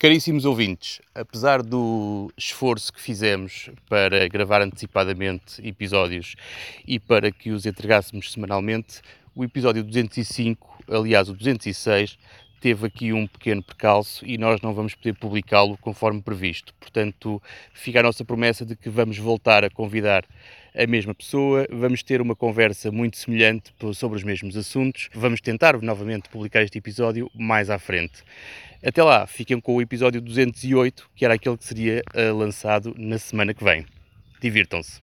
Caríssimos ouvintes, apesar do esforço que fizemos para gravar antecipadamente episódios e para que os entregássemos semanalmente, o episódio 205, aliás o 206, teve aqui um pequeno percalço e nós não vamos poder publicá-lo conforme previsto. Portanto, fica a nossa promessa de que vamos voltar a convidar a mesma pessoa, vamos ter uma conversa muito semelhante sobre os mesmos assuntos, vamos tentar novamente publicar este episódio mais à frente. Até lá, fiquem com o episódio 208, que era aquele que seria uh, lançado na semana que vem. Divirtam-se.